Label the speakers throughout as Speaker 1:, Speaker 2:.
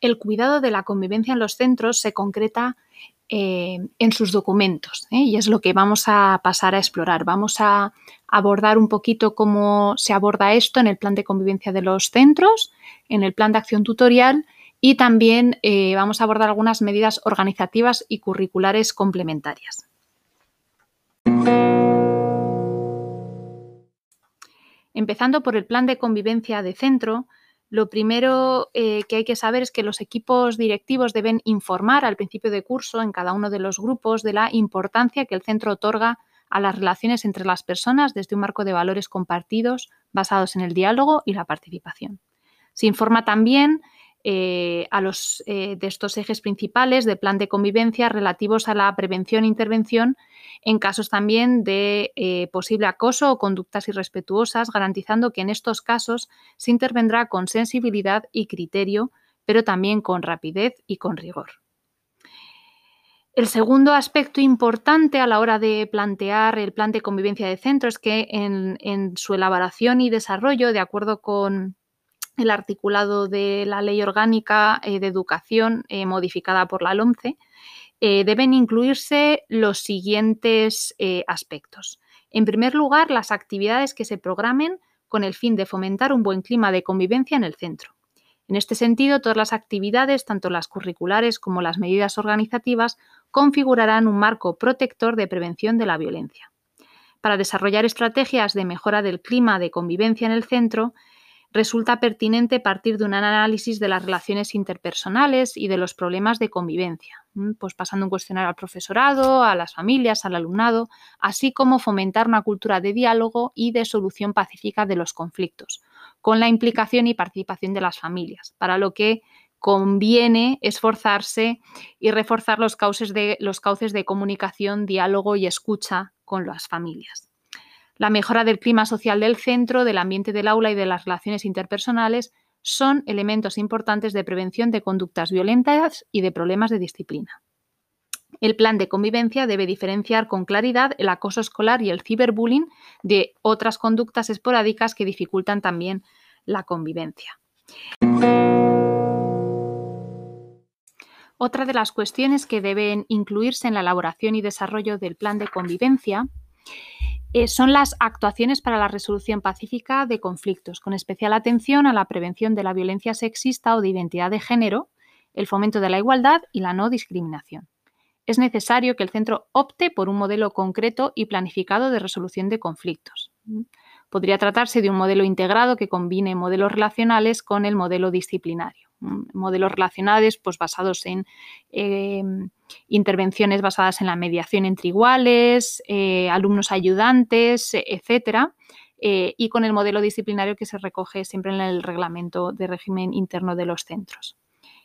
Speaker 1: El cuidado de la convivencia en los centros se concreta eh, en sus documentos ¿eh? y es lo que vamos a pasar a explorar. Vamos a abordar un poquito cómo se aborda esto en el plan de convivencia de los centros, en el plan de acción tutorial y también eh, vamos a abordar algunas medidas organizativas y curriculares complementarias. Empezando por el plan de convivencia de centro, lo primero eh, que hay que saber es que los equipos directivos deben informar al principio de curso en cada uno de los grupos de la importancia que el centro otorga a las relaciones entre las personas desde un marco de valores compartidos basados en el diálogo y la participación. Se informa también eh, a los, eh, de estos ejes principales del plan de convivencia relativos a la prevención e intervención en casos también de eh, posible acoso o conductas irrespetuosas, garantizando que en estos casos se intervendrá con sensibilidad y criterio, pero también con rapidez y con rigor. El segundo aspecto importante a la hora de plantear el plan de convivencia de centro es que en su elaboración y desarrollo, de acuerdo con el articulado de la Ley Orgánica eh, de Educación eh, modificada por la LOMCE, eh, deben incluirse los siguientes aspectos. En primer lugar, las actividades que se programen con el fin de fomentar un buen clima de convivencia en el centro. En este sentido, todas las actividades, tanto las curriculares como las medidas organizativas, configurarán un marco protector de prevención de la violencia. Para desarrollar estrategias de mejora del clima de convivencia en el centro, resulta pertinente partir de un análisis de las relaciones interpersonales y de los problemas de convivencia, pues pasando un cuestionario al profesorado, a las familias, al alumnado, así como fomentar una cultura de diálogo y de solución pacífica de los conflictos, con la implicación y participación de las familias, para lo que conviene esforzarse y reforzar los cauces de, los cauces de comunicación, diálogo y escucha con las familias la mejora del clima social del centro, del ambiente del aula y de las relaciones interpersonales son elementos importantes de prevención de conductas violentas y de problemas de disciplina. El plan de convivencia debe diferenciar con claridad el acoso escolar y el ciberbullying de otras conductas esporádicas que dificultan también la convivencia. Otra de las cuestiones que deben incluirse en la elaboración y desarrollo del plan de convivencia eh, son las actuaciones para la resolución pacífica de conflictos, con especial atención a la prevención de la violencia sexista o de identidad de género, el fomento de la igualdad y la no discriminación. Es necesario que el centro opte por un modelo concreto y planificado de resolución de conflictos. Podría tratarse de un modelo integrado que combine modelos relacionales con el modelo disciplinario. Modelos relacionales pues, basados en em, intervenciones basadas en la mediación entre iguales, eh, alumnos ayudantes, etcétera. Eh, y con el modelo disciplinario que se recoge siempre en el reglamento de régimen interno de los centros.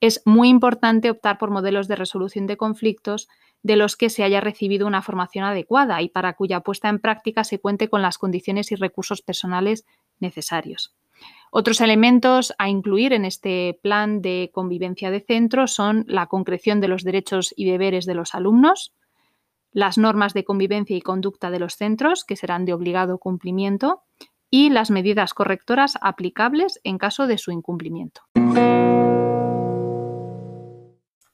Speaker 1: Es muy importante optar por modelos de resolución de conflictos de los que se haya recibido una formación adecuada y para cuya puesta en práctica se cuente con las condiciones y recursos personales necesarios. Otros elementos a incluir en este plan de convivencia de centro son la concreción de los derechos y deberes de los alumnos, las normas de convivencia y conducta de los centros, que serán de obligado cumplimiento, y las medidas correctoras aplicables en caso de su incumplimiento.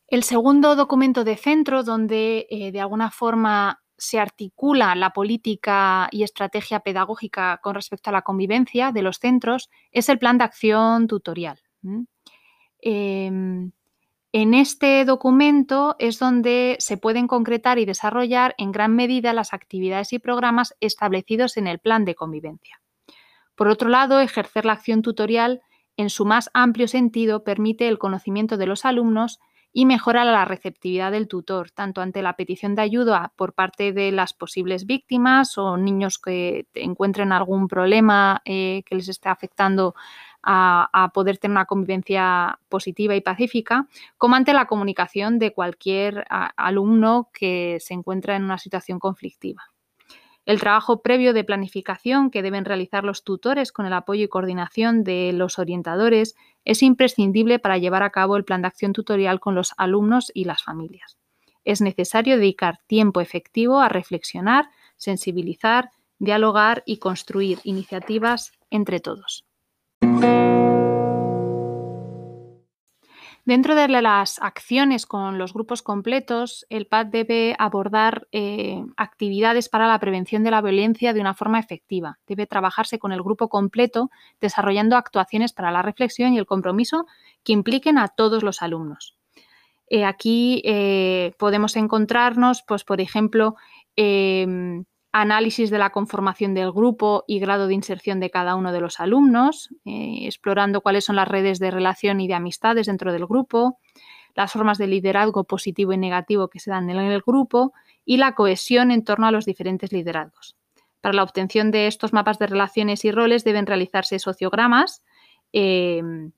Speaker 1: El segundo documento de centro, donde eh, de alguna forma se articula la política y estrategia pedagógica con respecto a la convivencia de los centros, es el plan de acción tutorial. Em, en este documento es donde se pueden concretar y desarrollar en gran medida las actividades y programas establecidos en el plan de convivencia. Por otro lado, ejercer la acción tutorial en su más amplio sentido permite el conocimiento de los alumnos y mejora la receptividad del tutor, tanto ante la petición de ayuda por parte de las posibles víctimas o niños que encuentren algún problema eh, que les esté afectando a, poder tener una convivencia positiva y pacífica, como ante la comunicación de cualquier alumno que se encuentra en una situación conflictiva. El trabajo previo de planificación que deben realizar los tutores con el apoyo y coordinación de los orientadores es imprescindible para llevar a cabo el plan de acción tutorial con los alumnos y las familias. Es necesario dedicar tiempo efectivo a reflexionar, sensibilizar, dialogar y construir iniciativas entre todos. Dentro de las acciones con los grupos completos, el PAD debe abordar eh, actividades para la prevención de la violencia de una forma efectiva. Debe trabajarse con el grupo completo, desarrollando actuaciones para la reflexión y el compromiso que impliquen a todos los alumnos. Eh, aquí eh, podemos encontrarnos, pues, por ejemplo, em, análisis de la conformación del grupo y grado de inserción de cada uno de los alumnos, eh, explorando cuáles son las redes de relación y de amistades dentro del grupo, las formas de liderazgo positivo y negativo que se dan en el grupo y la cohesión en torno a los diferentes liderazgos. Para la obtención de estos mapas de relaciones y roles deben realizarse sociogramas em,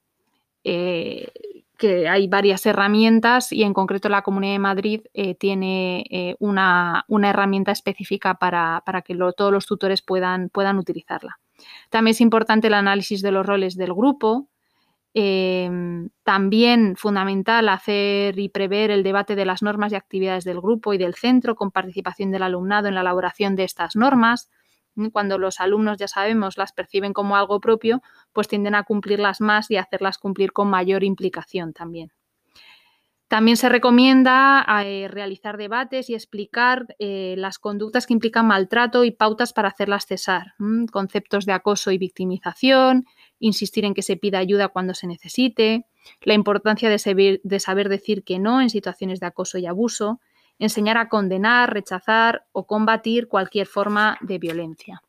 Speaker 1: eh, que hay varias herramientas y en concreto la Comunidad de Madrid eh, tiene eh, una, herramienta específica para, que todos los tutores puedan, puedan, utilizarla. También es importante el análisis de los roles del grupo. Em, también fundamental hacer y prever el debate de las normas y actividades del grupo y del centro con participación del alumnado en la elaboración de estas normas. Cuando los alumnos, ya sabemos, las perciben como algo propio, pues tienden a cumplirlas más y hacerlas cumplir con mayor implicación también. También se recomienda eh, realizar debates y explicar eh, las conductas que implican maltrato y pautas para hacerlas cesar, conceptos de acoso y victimización, insistir en que se pida ayuda cuando se necesite, la importancia de saber decir que no en situaciones de acoso y abuso, enseñar a condenar, rechazar o combatir cualquier forma de violencia.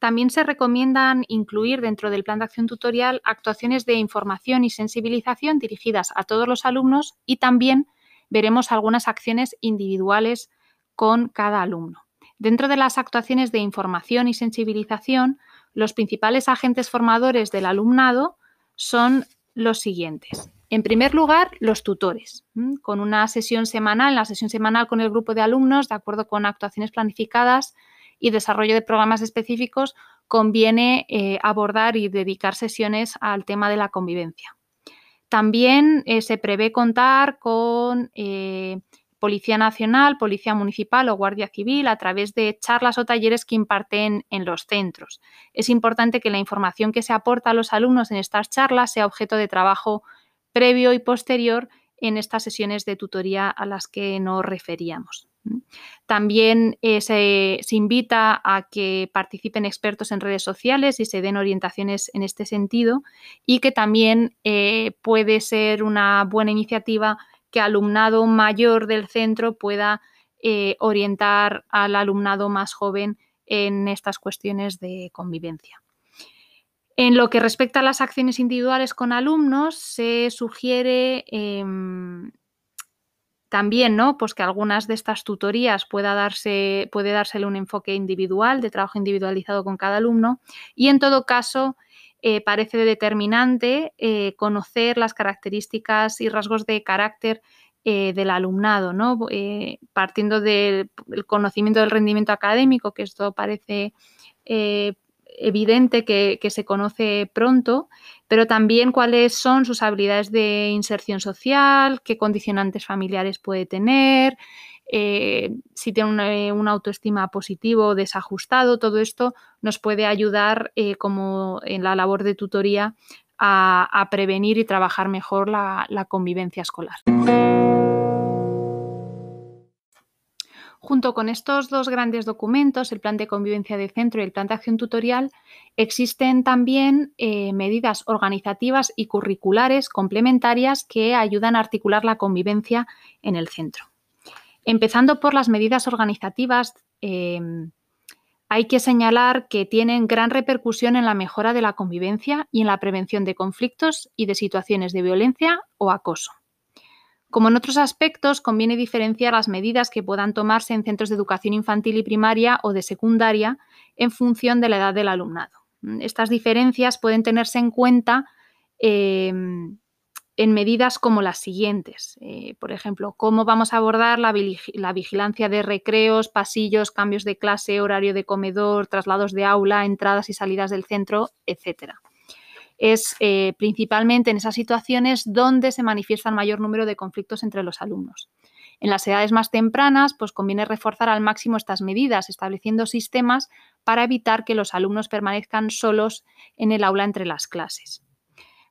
Speaker 1: También se recomiendan incluir dentro del plan de acción tutorial actuaciones de información y sensibilización dirigidas a todos los alumnos y también veremos algunas acciones individuales con cada alumno. Dentro de las actuaciones de información y sensibilización, los principales agentes formadores del alumnado son los siguientes. En primer lugar, los tutores, con una sesión semanal, la sesión semanal con el grupo de alumnos, de acuerdo con actuaciones planificadas y desarrollo de programas específicos, conviene eh, abordar y dedicar sesiones al tema de la convivencia. También eh, se prevé contar con eh, Policía Nacional, Policía Municipal o Guardia Civil a través de charlas o talleres que imparten en los centros. Es importante que la información que se aporta a los alumnos en estas charlas sea objeto de trabajo previo y posterior en estas sesiones de tutoría a las que nos referíamos. También eh, se, invita a que participen expertos en redes sociales y se den orientaciones en este sentido y que también eh, puede ser una buena iniciativa que alumnado mayor del centro pueda eh, orientar al alumnado más joven en estas cuestiones de convivencia. En lo que respecta a las acciones individuales con alumnos, se sugiere em, también ¿no? pues que algunas de estas tutorías pueda darse, puede dársele un enfoque individual, de trabajo individualizado con cada alumno, y en todo caso eh, parece determinante eh, conocer las características y rasgos de carácter eh, del alumnado, ¿no? partiendo del conocimiento del rendimiento académico, que esto parece evidente que, se conoce pronto, pero también cuáles son sus habilidades de inserción social, qué condicionantes familiares puede tener, eh, si tiene una, autoestima positivo o desajustado, todo esto nos puede ayudar eh, como en la labor de tutoría a, prevenir y trabajar mejor la convivencia escolar. Junto con estos dos grandes documentos, el Plan de Convivencia de Centro y el Plan de Acción Tutorial, existen también eh, medidas organizativas y curriculares complementarias que ayudan a articular la convivencia en el centro. Empezando por las medidas organizativas, em, hay que señalar que tienen gran repercusión en la mejora de la convivencia y en la prevención de conflictos y de situaciones de violencia o acoso. Como en otros aspectos, conviene diferenciar las medidas que puedan tomarse en centros de educación infantil y primaria o de secundaria en función de la edad del alumnado. Estas diferencias pueden tenerse en cuenta em, en medidas como las siguientes. Eh, por ejemplo, cómo vamos a abordar la, la, vigilancia de recreos, pasillos, cambios de clase, horario de comedor, traslados de aula, entradas y salidas del centro, etcétera es eh, principalmente en esas situaciones donde se manifiesta el mayor número de conflictos entre los alumnos. En las edades más tempranas, pues conviene reforzar al máximo estas medidas, estableciendo sistemas para evitar que los alumnos permanezcan solos en el aula entre las clases.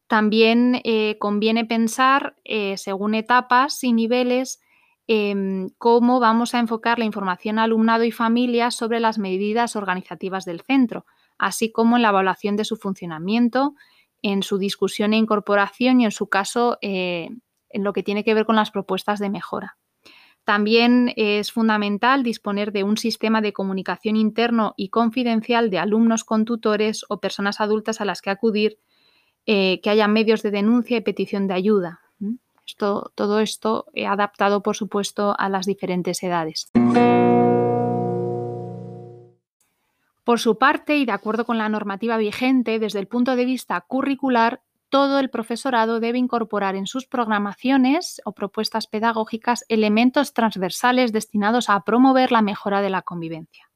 Speaker 1: También eh, conviene pensar, eh, según etapas y niveles, em, cómo vamos a enfocar la información alumnado y familia sobre las medidas organizativas del centro, así como en la evaluación de su funcionamiento, en su discusión e incorporación y, en su caso, eh, en lo que tiene que ver con las propuestas de mejora. También es fundamental disponer de un sistema de comunicación interno y confidencial de alumnos con tutores o personas adultas a las que acudir, eh, que haya medios de denuncia y petición de ayuda. todo esto adaptado, por supuesto, a las diferentes edades. Por su parte, y de acuerdo con la normativa vigente, desde el punto de vista curricular, todo el profesorado debe incorporar en sus programaciones o propuestas pedagógicas elementos transversales destinados a promover la mejora de la convivencia.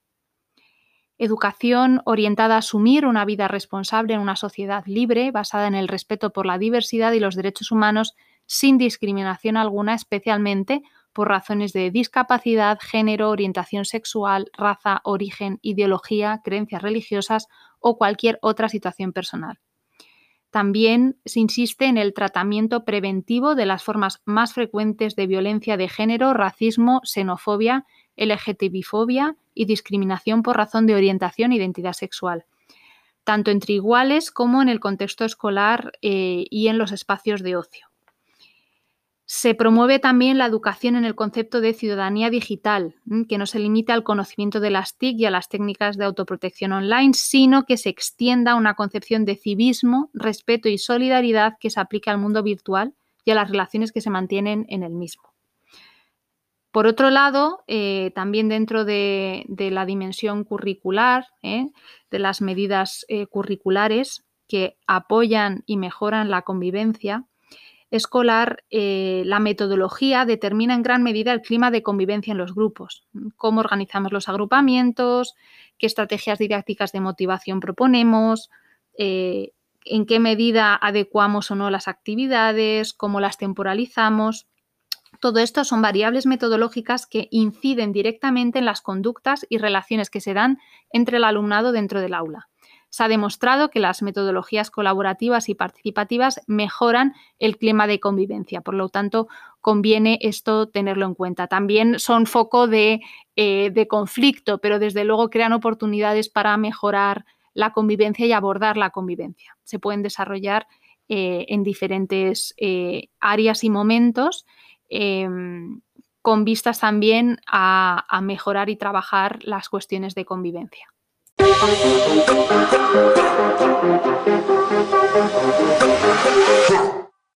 Speaker 1: Educación orientada a asumir una vida responsable en una sociedad libre, basada en el respeto por la diversidad y los derechos humanos, sin discriminación alguna, especialmente por razones de discapacidad, género, orientación sexual, raza, origen, ideología, creencias religiosas o cualquier otra situación personal. También se insiste en el tratamiento preventivo de las formas más frecuentes de violencia de género, racismo, xenofobia, LGTBI-fobia y discriminación por razón de orientación e identidad sexual, tanto entre iguales como en el contexto escolar eh, y en los espacios de ocio. Se promueve también la educación en el concepto de ciudadanía digital, que no se limita al conocimiento de las TIC y a las técnicas de autoprotección online, sino que se extienda a una concepción de civismo, respeto y solidaridad que se aplique al mundo virtual y a las relaciones que se mantienen en el mismo. Por otro lado, eh, también dentro de, la dimensión curricular, ¿eh? de las medidas eh, curriculares que apoyan y mejoran la convivencia, escolar, eh, la metodología determina en gran medida el clima de convivencia en los grupos, cómo organizamos los agrupamientos, qué estrategias didácticas de motivación proponemos, eh, en qué medida adecuamos o no las actividades, cómo las temporalizamos. Todo esto son variables metodológicas que inciden directamente en las conductas y relaciones que se dan entre el alumnado dentro del aula se ha demostrado que las metodologías colaborativas y participativas mejoran el clima de convivencia. Por lo tanto, conviene esto tenerlo en cuenta. También son foco de, eh, conflicto, pero desde luego crean oportunidades para mejorar la convivencia y abordar la convivencia. Se pueden desarrollar eh, en diferentes eh, áreas y momentos em, con vistas también a mejorar y trabajar las cuestiones de convivencia. Thank